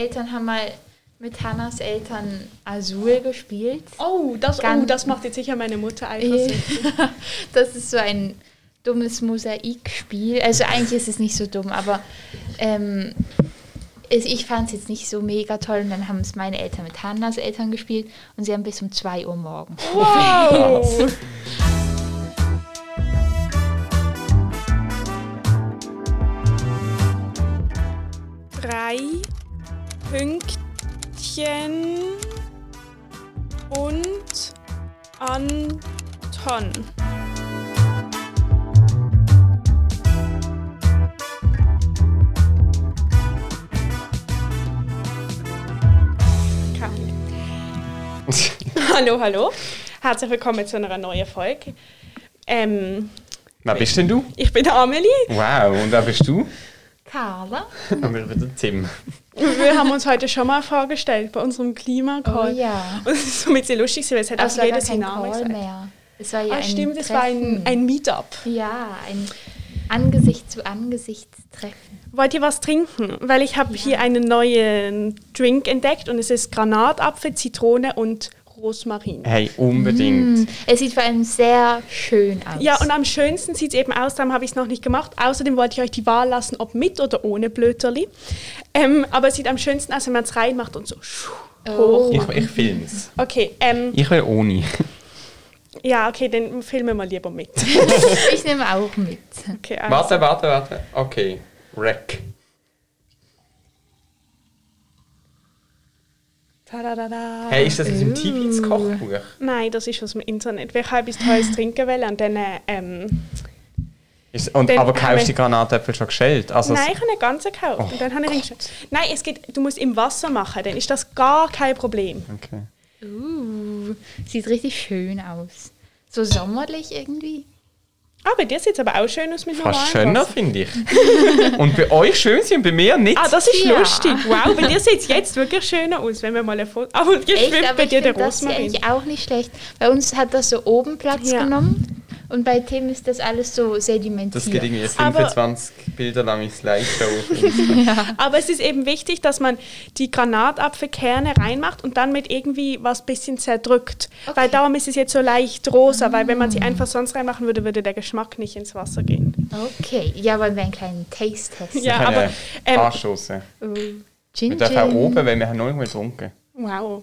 Eltern haben mal mit Hannas Eltern Azul gespielt. Oh, das, oh, Ganz- das macht jetzt sicher meine Mutter eifersüchtig. Das ist so ein dummes Mosaikspiel. Also eigentlich ist es nicht so dumm, aber ähm, ich fand es jetzt nicht so mega toll. Und dann haben es meine Eltern mit Hannas Eltern gespielt und sie haben bis um 2 Uhr morgens. Wow! Pünktchen und Anton. Hallo, hallo. Herzlich willkommen zu einer neuen Folge. Ähm, Wer bist denn du? ich bin Amelie. Wow, und wer bist du? Carla? Und wir wieder Tim. Wir haben uns heute schon mal vorgestellt bei unserem Klima-Call. Oh ja. Und es ist so ein bisschen lustig, weil es hat Aber auch jeder seinen Namen Call gesagt. mehr. Es war ja Ah, ein stimmt, es war ein, Treffen. ein Meetup. Ja, ein Angesicht zu Angesicht Treffen. Wollt ihr was trinken? Weil ich habe hier einen neuen Drink entdeckt und es ist Granatapfel, Zitrone und Rosmarin. Hey, unbedingt. Mm, Es sieht vor allem sehr schön aus. Ja, und am schönsten sieht es eben aus, darum habe ich es noch nicht gemacht. Außerdem wollte ich euch die Wahl lassen, ob mit oder ohne Blöterli. Ähm, aber es sieht am schönsten aus, wenn man es reinmacht und so schuh, hoch. Oh. Ich, ich film's. Okay, ähm, Ich will ohne. ja, okay, dann filmen wir lieber mit. Ich nehme auch mit. Okay, also. Warte, warte, warte. Okay. Rec. Tadadada. Hey, ist das aus dem Tipis Kochbuch? Nein, das ist aus dem Internet. Habe etwas Tolles trinken wollen und dann, äh, ähm, Ist, und, Dann aber kaufst du die Granatäpfel schon geschält? Also, nein, ich habe eine ganze gekauft. Oh und dann habe ich Nein, es geht, du musst im Wasser machen, dann ist das gar kein Problem. Okay. Uh, sieht richtig schön aus. So sommerlich irgendwie. Ah, bei dir sieht es aber auch schön aus mit Fast schöner, finde ich. und bei euch schön sind und bei mir nicht. Ah, das ist Ja. lustig. Wow, bei dir sieht es jetzt wirklich schöner aus, wenn wir mal ein Foto... Aber jetzt Echt, schwimmt aber bei dir der finde das Rosmarin. eigentlich auch nicht schlecht. Bei uns hat das so oben Platz Ja. genommen und bei Tim ist das alles so sedimentiert. das geht irgendwie Aber- 25 Bilder lange Slideshow. Insta. Aber es ist eben wichtig, dass man die Granatapfelkerne reinmacht und dann mit irgendwie was bisschen zerdrückt. Okay. Weil darum ist es jetzt so leicht rosa, weil wenn man sie einfach sonst reinmachen würde, würde der Geschmack nicht ins Wasser gehen. Okay, ja, wollen wir einen kleinen Taste-Test. Ja, aber... Ähm, Anstoßen. Uh, Wir Gin, dürfen auch oben, weil wir haben noch nicht mal getrunken. Wow.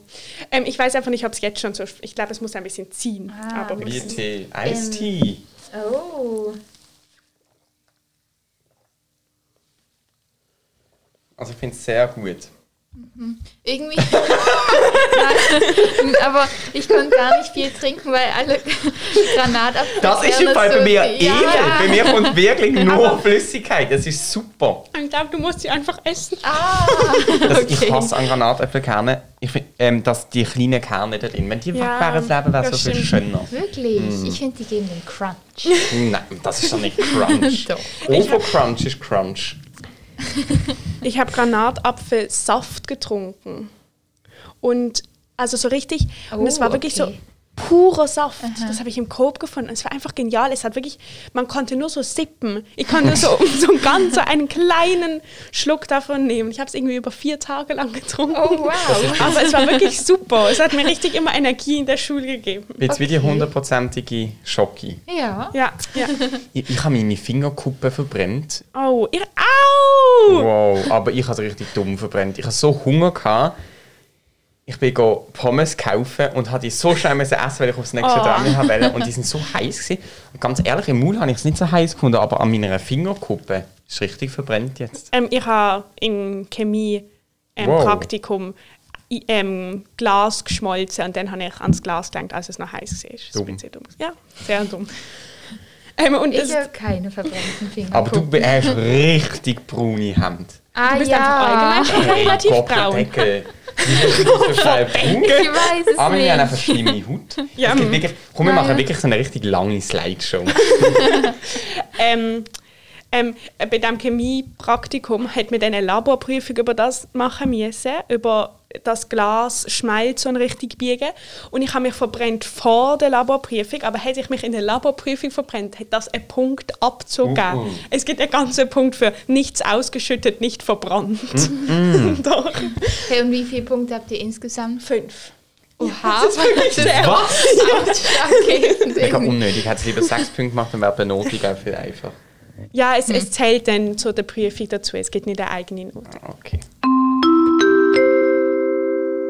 Ähm, ich weiß einfach nicht, ob es jetzt schon so... Ich glaube, es muss ein bisschen ziehen. Ah, aber Wie gut. Tee. Eistee. Oh, Also ich finde es sehr gut. irgendwie. Nein, aber ich konnte gar nicht viel trinken, weil alle Granatapfel. Das ist im Fall bei mir edel. Bei mir kommt wirklich nur Aber- Flüssigkeit. Das ist super. Ich glaube, du musst sie einfach essen. Ah, Das, okay. Ich hasse an Granatäpfelkernen, ich find, ähm, dass die kleinen Kerne da drin, wenn die Ja, weg wären, das Leben wäre so viel schöner. Wirklich? Mm. Ich finde, die geben den Crunch. Nein, das ist doch nicht Crunch. Doch. Overcrunch ist Crunch. Ich habe Granatapfelsaft getrunken. Und also so richtig. und es Oh, war wirklich okay. so purer Saft. Das habe ich im Coop gefunden. Es war einfach genial. Es hat wirklich, man konnte nur so sippen. Ich konnte so, so einen ganz so einen kleinen Schluck davon nehmen. Ich habe es irgendwie über vier Tage lang getrunken. Oh, wow. Aber es war wirklich super. Es hat mir richtig immer Energie in der Schule gegeben. Jetzt wie die Okay. hundertprozentige Schocke. Ja. Ja, ja. Ich, ich habe meine Fingerkuppe verbrennt. Oh, ihr, au! Wow, aber ich habe es richtig dumm verbrennt. Ich hatte so Hunger. Gehabt. Ich bin go Pommes kaufen und hatte die so schnell essen, weil ich aufs nächste Oh. haben wollte. Und die sind so heiß gewesen. Und ganz ehrlich, im Maul habe ich es nicht so heiß gefunden, aber an meiner Fingerkuppe ist es richtig verbrennt jetzt. Ähm, ich habe im Chemie ähm, Wow. Praktikum ähm, Glas geschmolzen und dann habe ich ans Glas gelangt, als es noch heiß war. Das Dumm. bisschen dumm. Ja, sehr dumm. ähm, und es, Ich habe keine verbrannten Finger. Aber du hast richtig braune Hände. ah, du bist ja. einfach allgemein schon relativ braun. Deckel. Wie? Ich weiß es Ah, wir haben einfach schlimme Haut. Ja, Es gibt wirklich, komm, wir Nein. machen wirklich so eine richtig lange Slideshow. ähm, ähm, bei diesem Chemiepraktikum hat man dann eine Laborprüfung über das machen müssen, über das Glas Schmelz so richtig biegen. Und ich habe mich verbrennt vor der Laborprüfung, aber hätte ich mich in der Laborprüfung verbrennt, hätte das einen Punkt abzogen. Uh, uh. Es gibt einen ganzen Punkt für nichts ausgeschüttet, nicht verbrannt. Doch. Okay, und wie viele Punkte habt ihr insgesamt? Fünf. Oha, Das ist wirklich sehr. Was? okay. Mega unnötig. Hätte es lieber sechs Punkte gemacht, dann wäre die Benotung auch viel einfacher. Ja, es, es zählt dann zu der Prüfung dazu. Es gibt nicht eine eigene Note. Okay.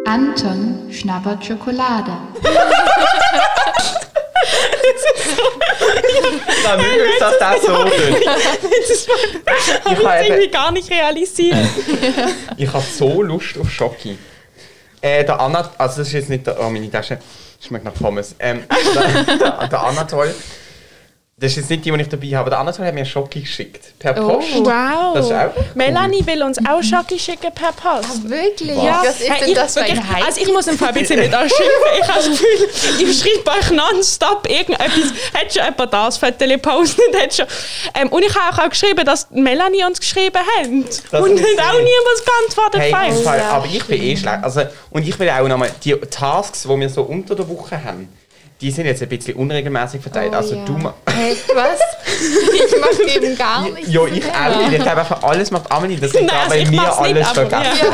Anton schnabbert Schokolade. Dann nicht, dass das so tönt. Das habe ich habe irgendwie eben- gar nicht realisiert. Ich habe so Lust auf Schoki. Äh, der Anat also das ist jetzt nicht der, oh, meine Tasche schmeckt nach Pommes. Ähm, der, der, der Anatol, das ist jetzt nicht die, die ich dabei habe, der Anatol hat mir Schoki geschickt. Per Oh. Post. Wow. Das ist auch cool. Melanie will uns auch Schoki schicken per Post. Wirklich? Was? Was ist denn ich, das für wirklich, ein? Also ich muss ein bisschen mit euch schimpfen. Ich habe das Gefühl, ich schreibe euch nonstop irgendetwas. Hat schon jemand das Foto gepostet? Hat schon. Ähm, und ich habe auch geschrieben, dass Melanie uns geschrieben hat. Das und hat auch niemand geantwortet. Hey, Fall, ja, aber ich bin eh schlecht. Also, und ich will auch nochmal, die Tasks, die wir so unter der Woche haben, die sind jetzt ein bisschen unregelmäßig verteilt. Oh, also ja. du ma- Hey, was? Ich mache eben gar nichts. Ja, ich auch. Ich glaube einfach, alles macht Amelie. Das liegt Nein, daran, weil nicht, alles vergessen.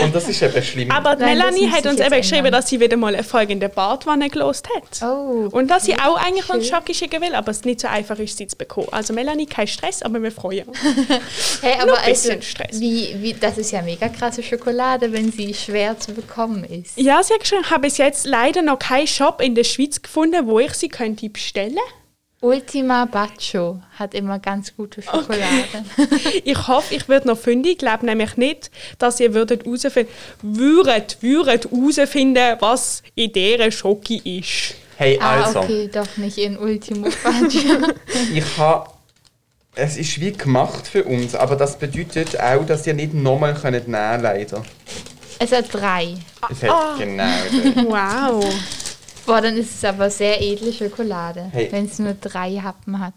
Und das ist eben schlimm. Aber Nein, Melanie hat uns eben geschrieben, dass sie wieder mal eine Folge in der Badwanne gelost hat. Oh. Und dass sie auch eigentlich uns Schoki schicken will, aber es nicht so einfach ist, sie zu bekommen. Also Melanie, kein Stress, aber wir freuen uns. Hey, Nur aber ein bisschen also, Stress. Wie, wie, das ist ja mega krasse Schokolade, wenn sie schwer zu bekommen ist. Ja, sie hat geschrieben, ich habe bis jetzt leider noch keinen Shop in der Schweiz gefunden, wo ich sie könnte bestellen. Ultima Baccio hat immer ganz gute Schokolade. Ich hoffe, ich werde noch finden. Ich glaube nämlich nicht, dass ihr würdet herausfinden, würdet, würdet herausfinden, was in dieser Schoki ist. Hey, Ah, also, okay, doch nicht in Ultimo Baccio. ich habe. Es ist wie gemacht für uns, aber das bedeutet auch, dass ihr nicht nochmal könnt nehmen leider. es hat drei. Es hat genau. den. Wow. Boah, dann ist es aber sehr edle Schokolade, Hey. wenn es nur drei Happen hat.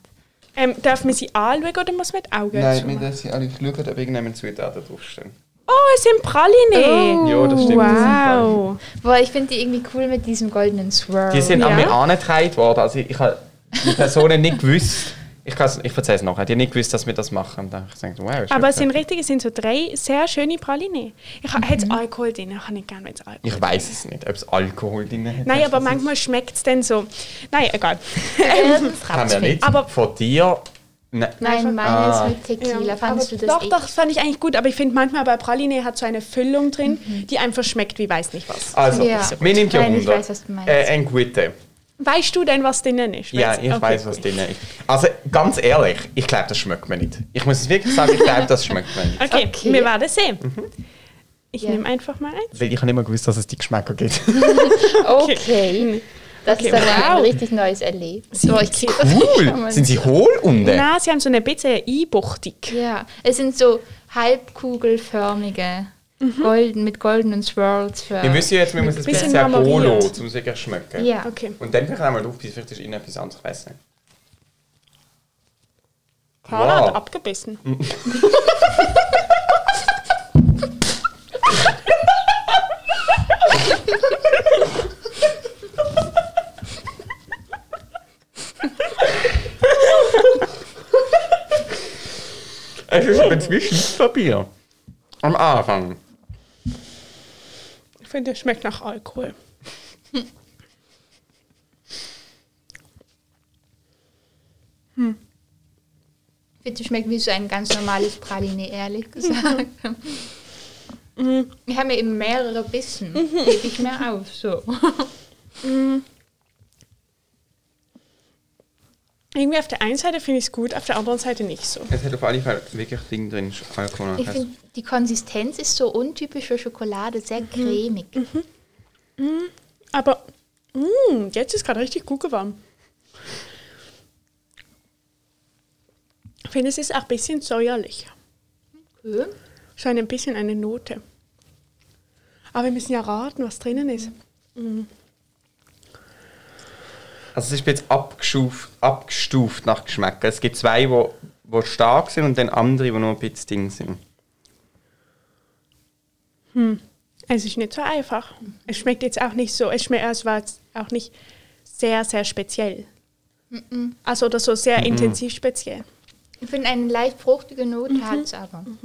Ähm, darf man sie anschauen oder muss man die Augen Nein, wir müssen alle schauen, ob irgendjemand Zutaten draufstehen. Oh, es sind Praline. Oh. Ja, das stimmt. das. Wow. Boah, ich finde die irgendwie cool mit diesem goldenen Swirl. Die sind Ja. an mir angetragen worden. Also ich, ich habe die Personen nicht gewusst. Ich, ich erzähle es nachher. Die haben nicht gewusst, dass wir das machen. Habe ich gedacht, wow, Aber es sind richtig, es sind so drei sehr schöne Praline. Ich habe mhm. Alkohol drin, ich habe nicht gerne, wenn es Alkohol Ich weiß es nicht, ob es Alkohol drin hat. Nein, aber manchmal schmeckt es dann so. Nein, egal. Ja, das wir ratscht nicht. Aber- von dir. Ne, Nein, meine Ah. ist mit Tequila. Fandest aber du das doch, eklig? doch, das fand ich eigentlich gut. Aber ich finde manchmal bei Praline hat so eine Füllung drin, die einfach schmeckt wie weiß nicht was. Also, Ja. mir nimmt ja Nein, ich Wunder. weiß, was du meinst. Äh, ein Gute. Weißt du denn, was drinnen ist? Ja, ich okay, weiß, was gut. drin ist. Also, ganz ehrlich, ich glaube, das schmeckt mir nicht. Ich muss es wirklich sagen, ich glaube, das schmeckt mir nicht. Okay, Okay. wir werden sehen. Mhm. Ich Ja. nehme einfach mal eins. Weil ich habe nicht mal gewusst, dass es die Geschmäcker gibt. Okay. Das Okay, ist wow. ein richtig neues Erlebnis. Krieg das Cool! Sind sie hohl unten? Nein, sie haben so eine bisschen Einbuchtung. Ja, es sind so halbkugelförmige, golden, mit goldenen Swirls für. Wir wissen ja jetzt, wir müssen es ein Bisschen bisschen marmoriert. Bolo, um es wirklich schmecken. Ja. Okay. Und dann vielleicht einmal drauf, vielleicht ist innen etwas anderes, ich weiß nicht. Carla Wow. hat abgebissen. Es ist ein Schießpapier. Am Anfang. Ich finde, es schmeckt nach Alkohol. Ich finde, es schmeckt wie so ein ganz normales Praline, ehrlich gesagt. Ich habe mir eben mehrere Bissen. Gebe ich mir auf, so. Irgendwie auf der einen Seite finde ich es gut, auf der anderen Seite nicht so. Es hat auf alle Fälle wirklich Ding drin, Alkohol. Ich finde, die Konsistenz ist so untypisch für Schokolade, sehr cremig. Aber mh, jetzt ist gerade richtig gut geworden. Ich finde, es ist auch ein bisschen säuerlich. Okay. So ein bisschen eine Note. Aber wir müssen ja raten, was drinnen ist. Also es ist jetzt abgestuft, abgestuft nach Geschmack. Es gibt zwei, die wo, wo stark sind und dann andere, die nur ein bisschen dünn sind. Es ist nicht so einfach. Es schmeckt jetzt auch nicht so, es schmeckt, es war jetzt auch nicht sehr, sehr speziell. Also oder so sehr intensiv speziell. Ich finde, eine leicht fruchtige Note hat es aber.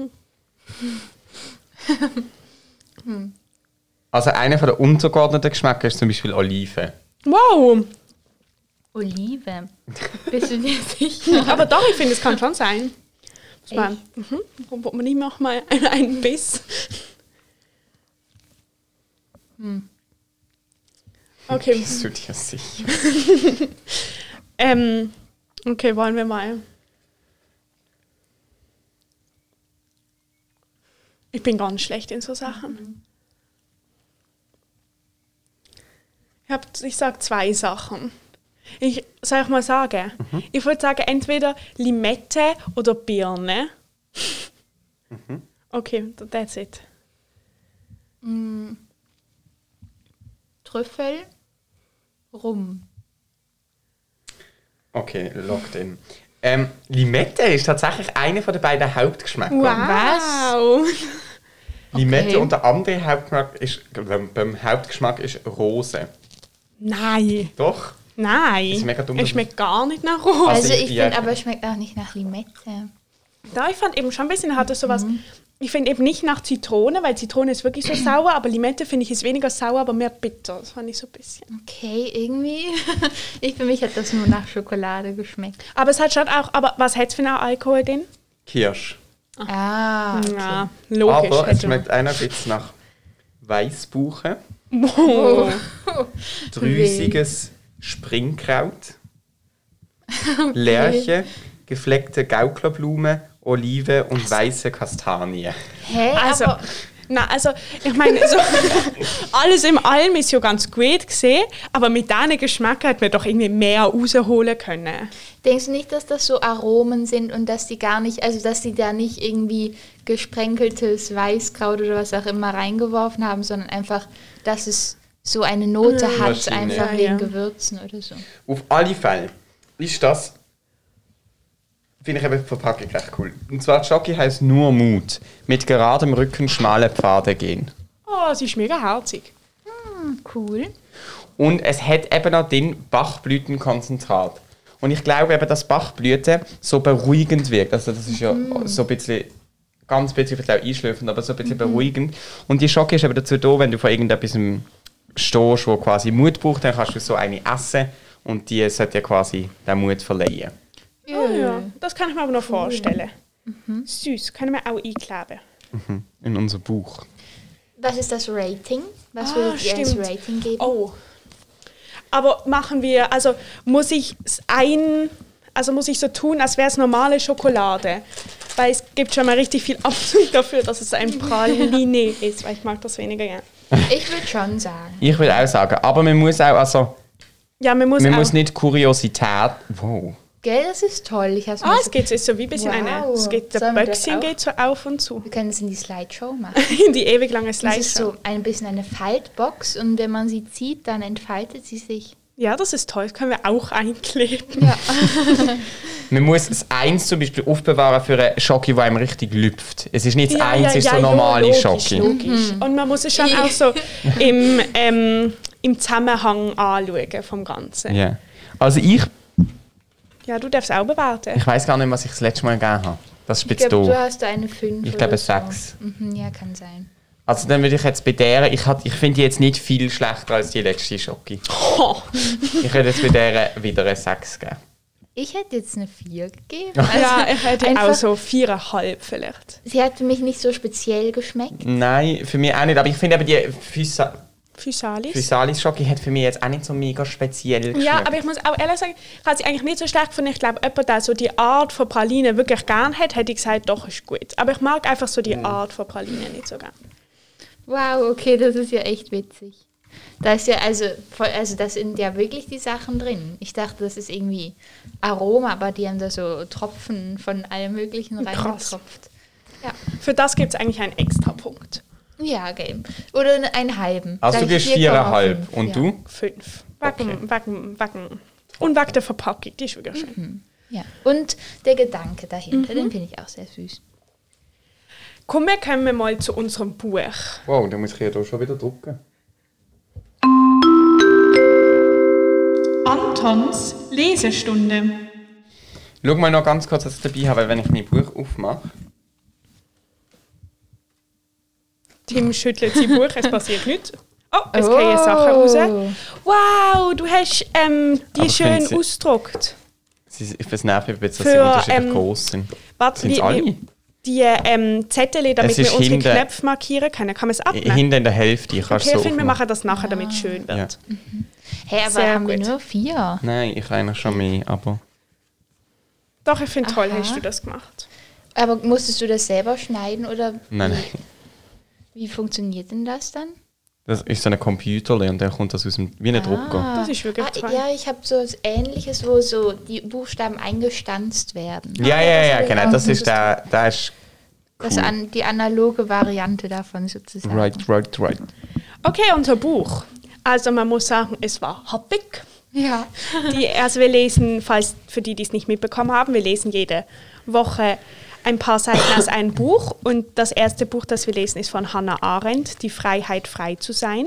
Also einer von der untergeordneten Geschmäcker ist zum Beispiel Oliven. Wow! Olive. Bist du dir sicher? Aber doch, ich finde, es kann schon sein. Muss man, mhm. Warum wollte man nicht noch mal einen, einen Biss? Okay. Bist du dir sicher? Ähm, okay, wollen wir mal. Ich bin ganz schlecht in so Sachen. Ich, hab, ich sage zwei Sachen. Ich soll ich mal sagen? Ich würde sagen, entweder Limette oder Birne. Okay, that's it. Trüffel, Rum. Okay, locked in. Ähm, Limette ist tatsächlich einer von den beiden Hauptgeschmäcker. Wow! Limette Okay. und der andere Hauptgeschmack ist, beim Hauptgeschmack ist Rose. Nein, Doch? Nein. Das ist mega dumm. Es schmeckt gar nicht nach Rose. Also Also ich finde aber, es schmeckt auch nicht nach Limette. Da, ich fand eben schon ein bisschen, hatte sowas. Ich finde eben nicht nach Zitrone, weil Zitrone ist wirklich so sauer, aber Limette finde ich ist weniger sauer, aber mehr bitter. Das fand ich so ein bisschen. Okay, irgendwie. Ich für mich hat das nur nach Schokolade geschmeckt. Aber es hat schon auch, aber was hat es für einen Alkohol drin? Kirsch. Ah, okay. Ja, logisch. Aber es hätte- schmeckt einer bisschen nach Weißbuche, Oh. drüsiges Springkraut, Lerche, gefleckte Gauklerblume, Olive und weiße Kastanie. Hä? Also, aber na, also, ich meine, so, alles im Allem ist ja ganz gut gesehen, aber mit diesen Geschmack hat man doch irgendwie mehr rausholen können. denkst du nicht, dass das so Aromen sind und dass die gar nicht, also dass die da nicht irgendwie gesprenkeltes Weißkraut oder was auch immer reingeworfen haben, sondern einfach, dass es so eine Note hat, Wahrscheinlich. einfach Ja, wegen ja. Gewürzen oder so. Auf alle Fälle ist das, finde ich eben die Verpackung recht cool. Und zwar, Jockey heißt nur Mut. Mit geradem Rücken schmale Pfade gehen. Oh, sie ist mega herzig. Hm, cool. Und es hat eben noch den Bachblütenkonzentrat. Und ich glaube eben, dass Bachblüte so beruhigend wirkt. Also das ist ja so ein bisschen, ganz bisschen vielleicht auch einschläfend, aber so ein bisschen beruhigend. Und die Schocke ist eben dazu da, wenn du von irgendetwas stehst, wo quasi Mut braucht, dann kannst du so eine essen und die sollte dir quasi den Mut verleihen. Oh, ja. Das kann ich mir aber noch vorstellen. Süß, können wir auch einkleben. In unser Buch. Was ist das Rating? Was Ah, würdet ihr als stimmt. Rating geben? Oh. Aber machen wir, also muss ich es ein, also muss ich so tun, als wäre es normale Schokolade. Weil es gibt schon mal richtig viel Abzug dafür, dass es ein Praline ist, weil ich mag das weniger gerne. Ich würde schon sagen. Ich würde auch sagen, aber man muss auch, also, Ja, man muss man auch, muss nicht Kuriosität. Wow. Gell, das ist toll. Ich Ah, es geht so wie ein bisschen eine, Wow. es geht, der Sollen auch? geht so auf und zu. Wir können es in die Slideshow machen. In die ewig lange Das ist Slideshow. so ein bisschen eine Faltbox und wenn man sie zieht, dann entfaltet sie sich. Ja, das ist toll, das können wir auch einkleben. Ja. Man muss das Eins zum Beispiel aufbewahren für einen Schoki, der einem richtig lüpft. Es ist nicht das Ja, Eins, ja, es ist ja, so ja, normale logisch, Schoki. Logisch. Und man muss es schon auch so im, ähm, im Zusammenhang anschauen vom Ganzen. Ja. Also ich, Ja, du darfst auch bewerten. ich weiß gar nicht, was ich das letzte Mal gegeben habe. Das ist Ich glaube, du hast da eine 5. Ich glaube, sechs. Mhm, ja, kann sein. Also dann würde ich jetzt bei der, ich, hat- ich finde die jetzt nicht viel schlechter als die letzte Schoki. Oh. Ich würde jetzt bei der wieder eine 6 geben. Ich hätte jetzt eine 4 gegeben. Also ja, ich hätte einfach- auch so viereinhalb vielleicht. Sie hat für mich nicht so speziell geschmeckt. Nein, für mich auch nicht. Aber ich finde eben die Physa Physalis. Physalis Schoki hat für mich jetzt auch nicht so mega speziell geschmeckt. Ja, aber ich muss auch ehrlich sagen, ich habe sie eigentlich nicht so schlecht gefunden. Ich glaube, jemand, der so die Art von Praline wirklich gern hat, hätte ich gesagt, doch, ist gut. Aber ich mag einfach so die Art von Praline nicht so gern. Wow, okay, das ist ja echt witzig. Da ist ja also, voll, also das sind ja wirklich die Sachen drin. Ich dachte, das ist irgendwie Aroma, aber die haben da so Tropfen von allem Möglichen reingetropft. Ja, Für das gibt es eigentlich einen extra Punkt. ja, okay. Oder ne- einen halben. Also du 4,5, 4,5. Und ja. du? Fünf. Wegen, wegen, wegen. Und wegen der Verpackung, die ist wirklich schön. Ja. Und der Gedanke dahinter, den finde ich auch sehr süß. Komm, wir kommen mal zu unserem Buch. Wow, dann muss ich ja hier schon wieder drucken. Antons Lesestunde. Schau mal noch ganz kurz, was ich dabei habe, wenn ich mein Buch aufmache. Tim schüttelt sein Buch, es passiert nichts. Oh, es kommen Sachen raus. Wow, du hast ähm, die Aber schön ausgedruckt. Sie- Ich nervig, ein bisschen, dass sie unterschiedlich ähm, groß sind. Warte, Sind es wie- alle? wie- Die ähm, Zettel, damit wir unsere hinten- Knöpfe markieren können, kann man es abnehmen? Hinten in der Hälfte, ich kann es okay, so ich finde, wir machen das nachher, damit es schön wird. Ja. Hey, aber Sehr haben wir gut. nur vier? Nein, ich eigentlich schon mehr, aber... Doch, ich finde toll, hast du das gemacht. Aber musstest du das selber schneiden oder Nein, wie, nein. wie funktioniert denn das dann? Das ist so ein Computer und dann kommt das aus dem... wie ein Drucker. Das ist wirklich ah. Ja, ich habe so was ähnliches, wo so die Buchstaben eingestanzt werden. Ja, ja, ja, hab ich genau, das ist der... Der ist Das cool. an, die analoge Variante davon sozusagen. Right, right, right. Okay, unser Buch. Also man muss sagen, es war happig. Ja. Die, also wir lesen, falls für die, die es nicht mitbekommen haben, wir lesen jede Woche ein paar Seiten aus einem Buch. Und das erste Buch, das wir lesen, ist von Hannah Arendt, Die Freiheit, frei zu sein.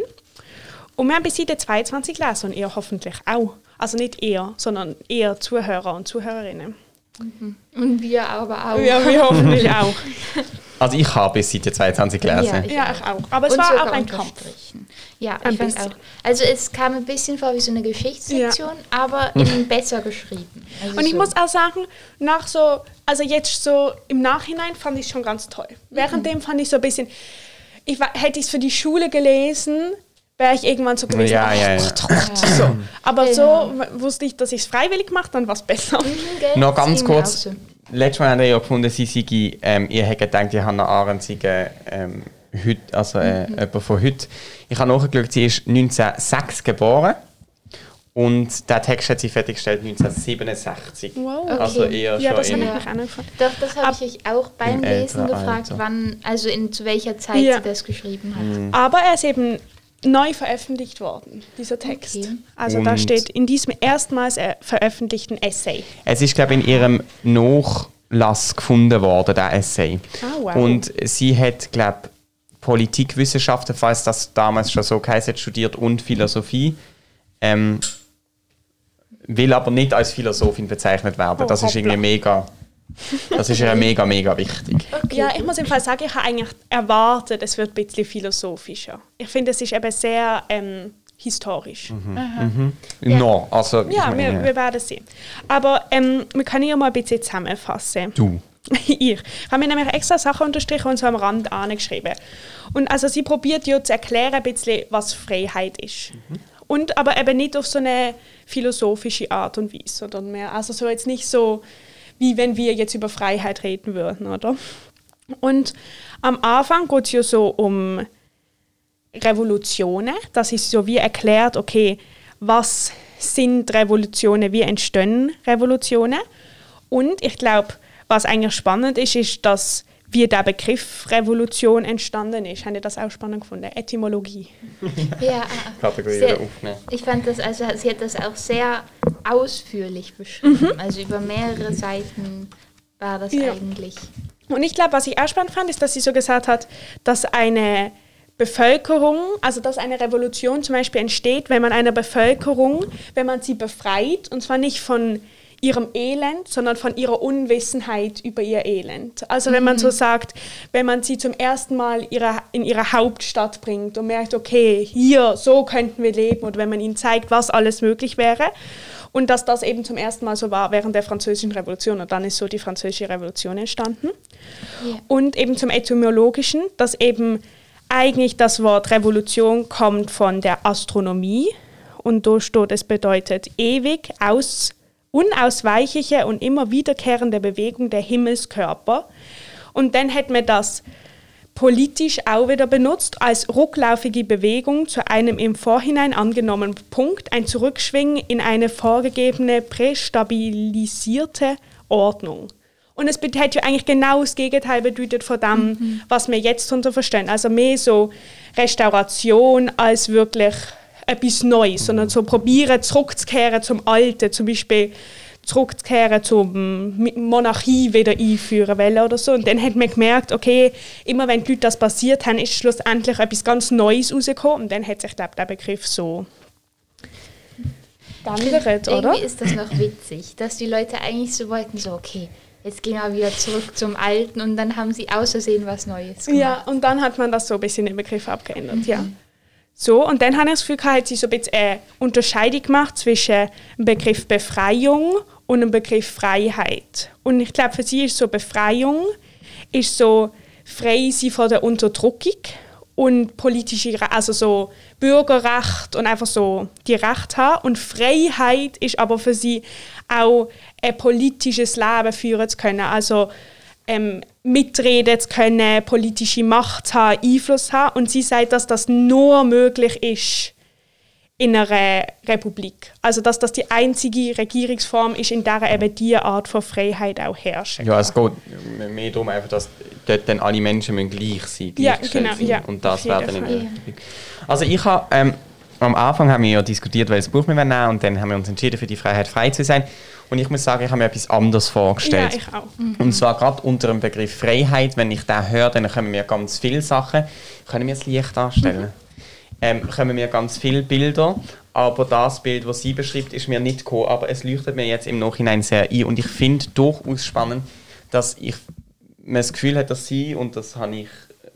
Und wir haben bis Seite 22 gelesen und ihr hoffentlich auch. Also nicht ihr, sondern ihr Zuhörer und Zuhörerinnen. Und wir aber auch. Ja, wir hoffentlich auch. Also ich habe bis Seite 22 gelesen. Ja, ich Ja, ich auch. Aber es Und war auch ein Kampf. Ja, Ein ich fand auch. Also es kam ein bisschen vor wie so eine Geschichtssektion, aber in besser geschrieben. Also Und ich so. muss auch sagen, nach so, also jetzt so im Nachhinein fand ich es schon ganz toll. Mhm. Währenddem fand ich so ein bisschen, ich war, hätte ich es für die Schule gelesen, wäre ich irgendwann so gewesen. Ja, ach ja, ja. So. Aber Ja. so wusste ich, dass ich es freiwillig mache, dann war es besser. Mhm? Noch ganz kurz. Letztes Mal haben wir ja gefunden, sie sei, ähm, ihr hättet gedacht, die Hannah Arendt sei ähm, heute, also äh, Mhm. jemand von heute. Ich habe nachgeschaut, sie ist 1906 geboren und der Text hat sie fertiggestellt 1967. Wow. Also Okay. eher Ja, schon das habe ich mich auch noch gefragt. Doch, das habe Ab- ich euch auch beim Im Lesen gefragt, Alter. wann, also in zu welcher Zeit Ja. sie das geschrieben hat. Mhm. Aber er ist eben neu veröffentlicht worden, dieser Text. Okay. Also da Und- steht in diesem erstmals äh, veröffentlichten Essay. Es ist, glaube ich, in ihrem Nachlass gefunden worden, der Essay. Ah, wow. Und sie hat, glaube ich, Politikwissenschaften, falls das damals schon so geheißen hat, studiert und Philosophie. Ähm, will aber nicht als Philosophin bezeichnet werden. Oh, das ist hoppla. irgendwie mega. Das ist ihr mega, mega wichtig. Okay. Ja, ich muss im Fall sagen, ich habe eigentlich erwartet, es wird ein bisschen philosophischer. Ich finde, es ist eben sehr ähm, historisch. Ja. No, also, Ja, meine, wir, wir werden sehen. Aber ähm, wir können ja mal ein bisschen zusammenfassen. du. ich. Ich habe mir nämlich extra Sachen unterstrichen und so am Rand angeschrieben. Und also sie probiert ja zu erklären, ein bisschen, was Freiheit ist. Und aber eben nicht auf so eine philosophische Art und Weise, sondern mehr, also so jetzt nicht so, wie wenn wir jetzt über Freiheit reden würden, oder? Und am Anfang geht es ja so um Revolutionen. Das ist so wie erklärt, okay, was sind Revolutionen, wie entstehen Revolutionen. Und ich glaube, was eigentlich spannend ist, ist, dass wie der Begriff Revolution entstanden ist. Habt ihr das auch spannend gefunden? Etymologie. Ja, Kategorie sehr, wieder aufnehmen. ich fand das, also sie hat das auch sehr ausführlich beschrieben. Mhm. Also über mehrere Seiten war das Ja. eigentlich. Und ich glaube, was ich auch spannend fand, ist, dass sie so gesagt hat, dass eine Bevölkerung, also dass eine Revolution zum Beispiel entsteht, wenn man eine Bevölkerung, wenn man sie befreit, und zwar nicht von ihrem Elend, sondern von ihrer Unwissenheit über ihr Elend. Also wenn man so sagt, wenn man sie zum ersten Mal ihre, in ihre Hauptstadt bringt und merkt, okay, hier, so könnten wir leben, oder wenn man ihnen zeigt, was alles möglich wäre, und dass das eben zum ersten Mal so war während der Französischen Revolution. Und dann ist so die Französische Revolution entstanden. Ja. Und eben zum Etymologischen, dass eben eigentlich das Wort Revolution kommt von der Astronomie. Und steht, es bedeutet ewig, aus, unausweichliche und immer wiederkehrende Bewegung der Himmelskörper. Und dann hätte man das politisch auch wieder benutzt als rücklaufige Bewegung zu einem im Vorhinein angenommenen Punkt, ein Zurückschwingen in eine vorgegebene, prästabilisierte Ordnung. Und es hat ja eigentlich genau das Gegenteil bedeutet von dem, was wir jetzt darunter verstehen. Also mehr so Restauration als wirklich etwas Neues, sondern so probieren zurückzukehren zum Alten, zum Beispiel zurückzukehren zum Monarchie wieder einführen wollen oder so. Und dann hat man gemerkt, okay, immer wenn die Leute das passiert haben, ist schlussendlich etwas ganz Neues rausgekommen und dann hat sich, glaube der Begriff so geändert, oder? Irgendwie ist das noch witzig, dass die Leute eigentlich so wollten, so okay, jetzt gehen wir wieder zurück zum Alten und dann haben sie außersehen was Neues gemacht. Ja, und dann hat man das so ein bisschen den Begriff abgeändert, mhm. ja. So, und dann habe ich das Gefühl, hat sie so ein bisschen eine Unterscheidung gemacht zwischen dem Begriff Befreiung und dem Begriff Freiheit. Und ich glaube, für sie ist so Befreiung ist so frei sein von der Unterdrückung und politische, also so Bürgerrecht und einfach so die Rechte haben. Und Freiheit ist aber für sie auch ein politisches Leben führen zu können. Also ähm, mitreden zu können, politische Macht haben, Einfluss haben. Und sie sagt, dass das nur möglich ist in einer Republik. Also dass das die einzige Regierungsform ist, in der eben diese Art von Freiheit auch herrscht. Ja, es geht mehr darum, einfach, dass dort dann alle Menschen gleich sein müssen, ja, genau, sein. Ja, und das wäre dann in der Republik. Also ich habe, ähm, am Anfang haben wir ja diskutiert, welches Buch wir nehmen und dann haben wir uns entschieden, für die Freiheit frei zu sein. Und ich muss sagen, ich habe mir etwas anderes vorgestellt. Ja, ich auch. Mhm. Und zwar gerade unter dem Begriff Freiheit, wenn ich den höre, dann kommen mir ganz viele Sachen. Können wir das Licht darstellen? Mhm ähm, kommen mir ganz viele Bilder, aber das Bild, das sie beschreibt, ist mir nicht gekommen, aber es leuchtet mir jetzt im Nachhinein sehr ein und ich finde durchaus spannend, dass ich mir das Gefühl habe, dass sie, und das habe ich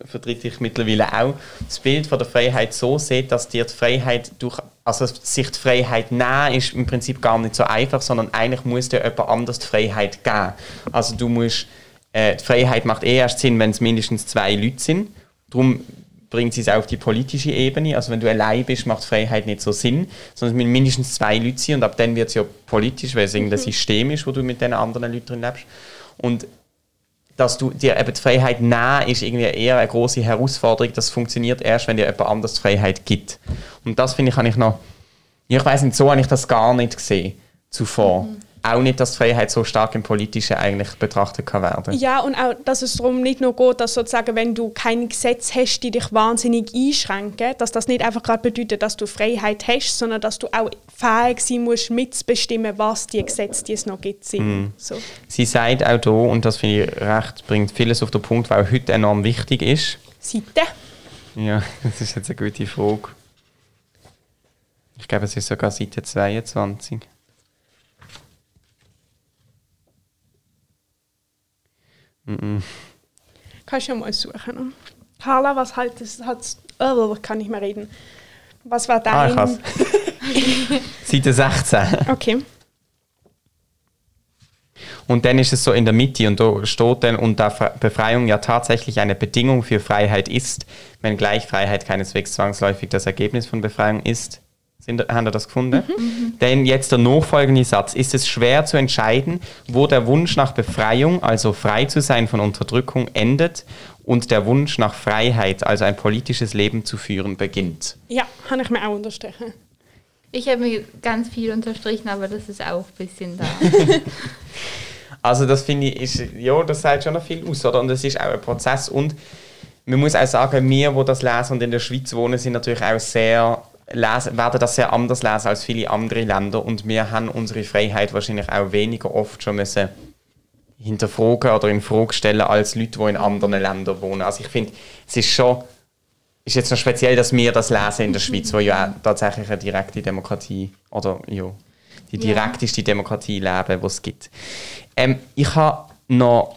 vertrete ich mittlerweile auch, das Bild von der Freiheit so sieht, dass dir die Freiheit durch, also sich die Freiheit nehmen, ist im Prinzip gar nicht so einfach, sondern eigentlich muss dir jemand anders die Freiheit geben. Also du musst, äh, die Freiheit macht eh erst Sinn, wenn es mindestens zwei Leute sind. Darum bringt sie es auf die politische Ebene. Also wenn du allein bist, macht Freiheit nicht so Sinn, sondern es müssen mindestens zwei Leute sein und ab dann wird es ja politisch, weil es mhm. irgendein System ist, wo du mit den anderen Leuten drin lebst. Und dass du dir eben die Freiheit nehmen, ist irgendwie eher eine große Herausforderung. Das funktioniert erst, wenn dir jemand anders die Freiheit gibt. Und das finde ich, habe ich noch, ich weiß nicht, so habe ich das gar nicht gesehen zuvor. Mhm auch nicht, dass Freiheit so stark im Politischen eigentlich betrachtet kann werden. Ja, und auch, dass es darum nicht nur geht, dass sozusagen, wenn du kein Gesetz hast, die dich wahnsinnig einschränken, dass das nicht einfach gerade bedeutet, dass du Freiheit hast, sondern dass du auch fähig sein musst, mitzubestimmen, was die Gesetze, die es noch gibt, sind. Mm. So. Sie sagt auch hier, und das finde ich recht, bringt vieles auf den Punkt, weil heute enorm wichtig ist. Seite? Ja, das ist jetzt eine gute Frage. Ich glaube, es ist sogar Seite 22. Mm Kannst du ja mal suchen. Carla, was halt das hat oh, kann ich mehr reden. Was war dein? Ah, Seite 16. Okay. Und dann ist es so in der Mitte und da steht dann, und da Befreiung ja tatsächlich eine Bedingung für Freiheit ist, wenngleich Freiheit keineswegs zwangsläufig das Ergebnis von Befreiung ist, sind, haben wir das gefunden? Mhm. mhm. Denn jetzt der nachfolgende Satz. Ist es schwer zu entscheiden, wo der Wunsch nach Befreiung, also frei zu sein von Unterdrückung, endet und der Wunsch nach Freiheit, also ein politisches Leben zu führen, beginnt? Ja, habe ich mir auch unterstrichen. Ich habe mir ganz viel unterstrichen, aber das ist auch ein bisschen da. also das finde ich, ist, ja, das sagt schon noch viel aus, oder? Und es ist auch ein Prozess und man muss auch sagen, wir, die das lesen und in der Schweiz wohnen, sind natürlich auch sehr lesen, werden das sehr anders lesen als viele andere Länder und wir haben unsere Freiheit wahrscheinlich auch weniger oft schon müssen hinterfragen oder in Frage stellen als Leute, die in anderen Ländern wohnen. Also ich finde, es ist schon ist jetzt noch speziell, dass wir das lesen in der Schweiz, wo ja tatsächlich eine direkte Demokratie oder ja, die direkteste Demokratie leben, die es gibt. Ähm, ich habe noch,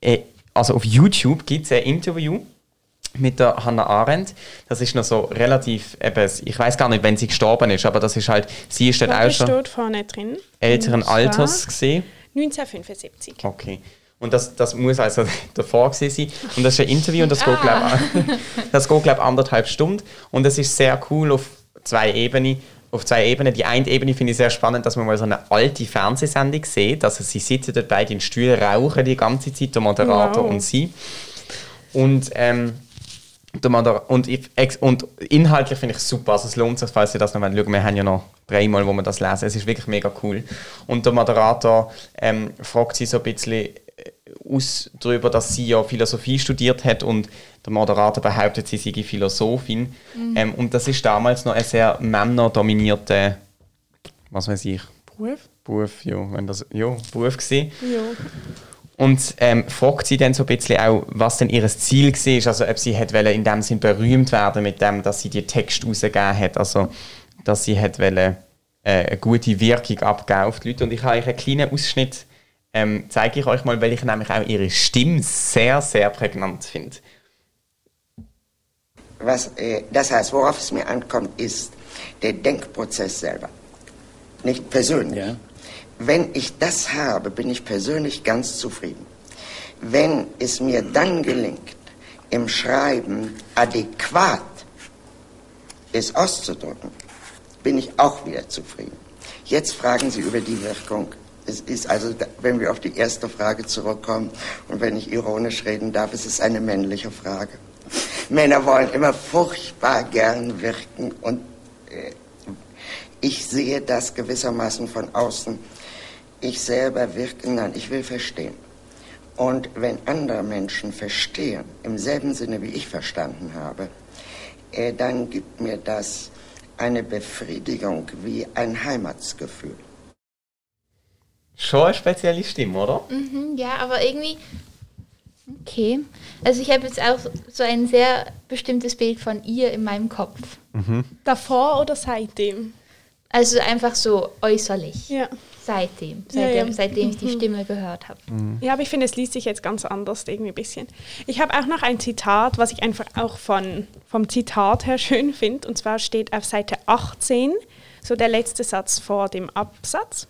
äh, also auf YouTube gibt es ein Interview mit der Hannah Arendt. Das ist noch so relativ, eben, ich weiß gar nicht, wenn sie gestorben ist, aber das ist halt, sie ist dort auch schon vorne drin. älteren Alters gesehen. 1975. Okay. Und das, das muss also davor gewesen sein. Und das ist ein Interview und das ah. geht, glaube ich, glaub, anderthalb Stunden. Und es ist sehr cool auf zwei Ebenen. Auf zwei Ebenen. Die eine Ebene finde ich sehr spannend, dass man mal so eine alte Fernsehsendung sieht. Also sie sitzen dort beide in Stühlen, rauchen die ganze Zeit, der Moderator wow. und sie. Und ähm, und, ich, und inhaltlich finde ich es super. Also es lohnt sich, falls ihr das noch schauen Wir haben ja noch dreimal, wo wir das lesen. Es ist wirklich mega cool. Und der Moderator ähm, fragt sie so ein bisschen äh, aus darüber, dass sie ja Philosophie studiert hat und der Moderator behauptet, sie sei Philosophin. Mhm. Ähm, und das ist damals noch ein sehr männerdominierter, was weiß ich, Beruf? Beruf, ja, wenn das, ja, Beruf gewesen. Ja. Und ähm, fragt sie dann so ein bisschen auch, was denn ihr Ziel war, also ob sie hat in dem Sinn berühmt werden mit dem, dass sie die Text rausgegeben hat, also dass sie hat wollen, äh, eine gute Wirkung abgeben auf die Leute. Und ich habe euch einen kleinen Ausschnitt, ähm, zeige ich euch mal, weil ich nämlich auch ihre Stimme sehr, sehr prägnant finde. Was, äh, das heißt, worauf es mir ankommt, ist der Denkprozess selber, nicht persönlich. Ja. Wenn ich das habe, bin ich persönlich ganz zufrieden. Wenn es mir dann gelingt, im Schreiben adäquat es auszudrücken, bin ich auch wieder zufrieden. Jetzt fragen Sie über die Wirkung. Es ist also, wenn wir auf die erste Frage zurückkommen und wenn ich ironisch reden darf, es ist eine männliche Frage. Männer wollen immer furchtbar gern wirken und äh, ich sehe das gewissermaßen von außen ich selber wirke, nein, ich will verstehen. Und wenn andere Menschen verstehen, im selben Sinne wie ich verstanden habe, äh, dann gibt mir das eine Befriedigung wie ein Heimatsgefühl. Schon eine spezielle Stimme, oder? Mhm, ja, aber irgendwie. Okay. Also ich habe jetzt auch so ein sehr bestimmtes Bild von ihr in meinem Kopf. Davor oder seitdem? Also einfach so äußerlich. Ja. Seitdem. Seitdem, ja. seitdem ich die Stimme gehört habe. Ja, aber ich finde, es liest sich jetzt ganz anders irgendwie ein bisschen. Ich habe auch noch ein Zitat, was ich einfach auch von, vom Zitat her schön finde. Und zwar steht auf Seite 18, so der letzte Satz vor dem Absatz,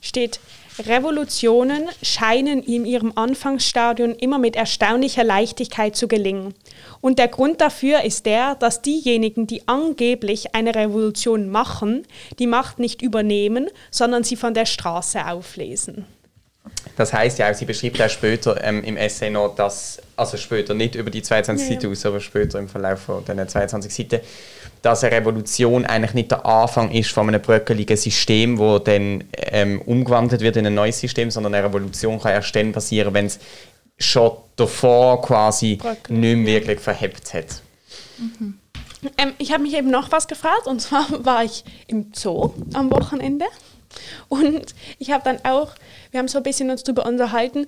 steht, Revolutionen scheinen in ihrem Anfangsstadium immer mit erstaunlicher Leichtigkeit zu gelingen. Und der Grund dafür ist der, dass diejenigen, die angeblich eine Revolution machen, die Macht nicht übernehmen, sondern sie von der Straße auflesen. Das heißt ja auch, sie beschreibt auch später ähm, im Essay noch, dass, also später, nicht über die 22 Ja, ja. Seiten aus, aber später im Verlauf von diesen 22 Seiten, dass eine Revolution eigentlich nicht der Anfang ist von einem bröckeligen System, wo dann ähm, umgewandelt wird in ein neues System, sondern eine Revolution kann erst dann passieren, wenn es schon davor quasi Bröckelig, nicht mehr wirklich verhebt hat. Ähm, ich habe mich eben noch was gefragt und zwar war ich im Zoo am Wochenende. Und ich habe dann auch, wir haben so ein bisschen uns darüber unterhalten,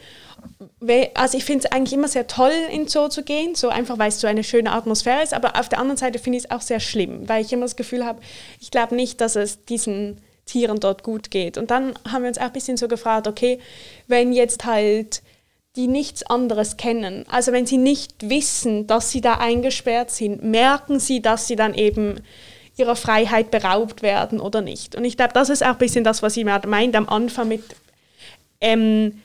also ich finde es eigentlich immer sehr toll, in Zoo zu gehen, so einfach, weil es so eine schöne Atmosphäre ist, aber auf der anderen Seite finde ich es auch sehr schlimm, weil ich immer das Gefühl habe, ich glaube nicht, dass es diesen Tieren dort gut geht. Und dann haben wir uns auch ein bisschen so gefragt, okay, wenn jetzt halt die nichts anderes kennen. Also wenn sie nicht wissen, dass sie da eingesperrt sind, merken sie, dass sie dann eben ihrer Freiheit beraubt werden oder nicht. Und ich glaube, das ist auch ein bisschen das, was sie meint am Anfang mit, ähm,